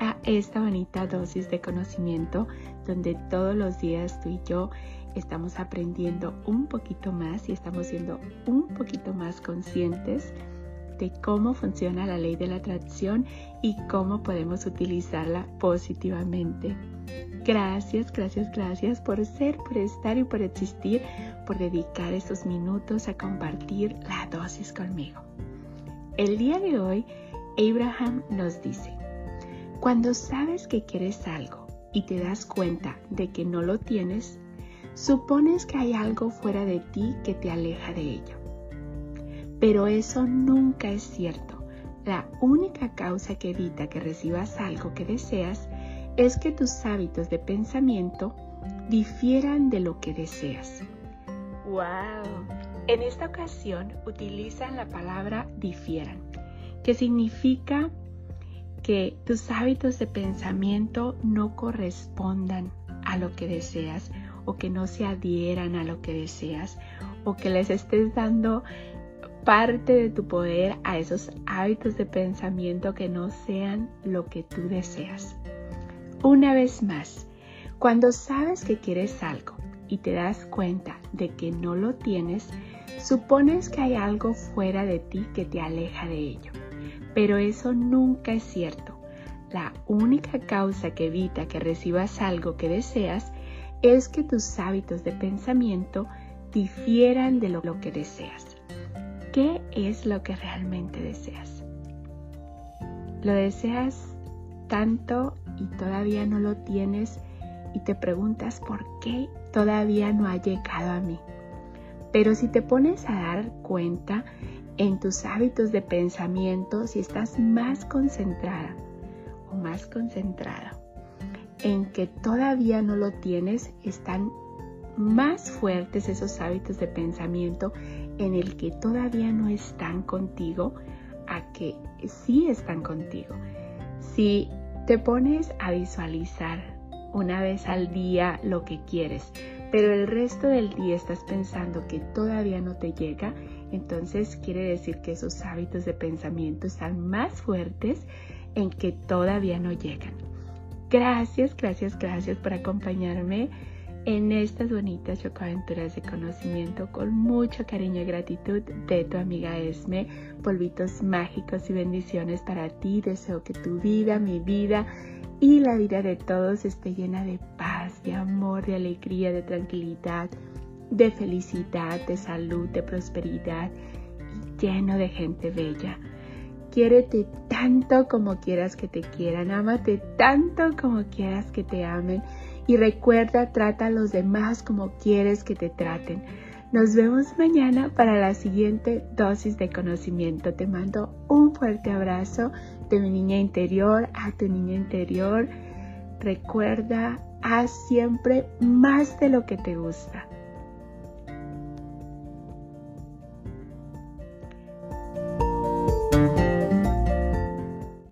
a esta bonita dosis de conocimiento donde todos los días tú y yo estamos aprendiendo un poquito más y estamos siendo un poquito más conscientes de cómo funciona la ley de la atracción y cómo podemos utilizarla positivamente. Gracias, gracias, gracias por ser, por estar y por existir, por dedicar estos minutos a compartir la dosis conmigo. El día de hoy, Abraham nos dice, cuando sabes que quieres algo y te das cuenta de que no lo tienes, supones que hay algo fuera de ti que te aleja de ello. Pero eso nunca es cierto. La única causa que evita que recibas algo que deseas es que tus hábitos de pensamiento difieran de lo que deseas. ¡Wow! En esta ocasión utilizan la palabra difieran, que significa que tus hábitos de pensamiento no correspondan a lo que deseas o que no se adhieran a lo que deseas o que les estés dando parte de tu poder a esos hábitos de pensamiento que no sean lo que tú deseas. Una vez más, cuando sabes que quieres algo y te das cuenta de que no lo tienes, supones que hay algo fuera de ti que te aleja de ello. Pero eso nunca es cierto. La única causa que evita que recibas algo que deseas es que tus hábitos de pensamiento difieran de lo, que deseas. ¿Qué es lo que realmente deseas? ¿Lo deseas tanto y todavía no lo tienes y te preguntas por qué todavía no ha llegado a mí? Pero si te pones a dar cuenta, en tus hábitos de pensamiento si estás más concentrada o más concentrada en que todavía no lo tienes, están más fuertes esos hábitos de pensamiento en el que todavía no están contigo a que sí están contigo. Si te pones a visualizar una vez al día lo que quieres, pero el resto del día estás pensando que todavía no te llega, entonces quiere decir que esos hábitos de pensamiento están más fuertes en que todavía no llegan. Gracias, gracias, gracias por acompañarme en estas bonitas chocoaventuras de conocimiento con mucho cariño y gratitud de tu amiga Esme. Polvitos mágicos y bendiciones para ti. Deseo que tu vida, mi vida y la vida de todos esté llena de paz, de amor, de alegría, de tranquilidad de felicidad, de salud, de prosperidad y lleno de gente bella. Quiérete tanto como quieras que te quieran, ámate tanto como quieras que te amen y recuerda, trata a los demás como quieres que te traten. Nos vemos mañana para la siguiente dosis de conocimiento. Te mando un fuerte abrazo de mi niña interior a tu niña interior. Recuerda, haz siempre más de lo que te gusta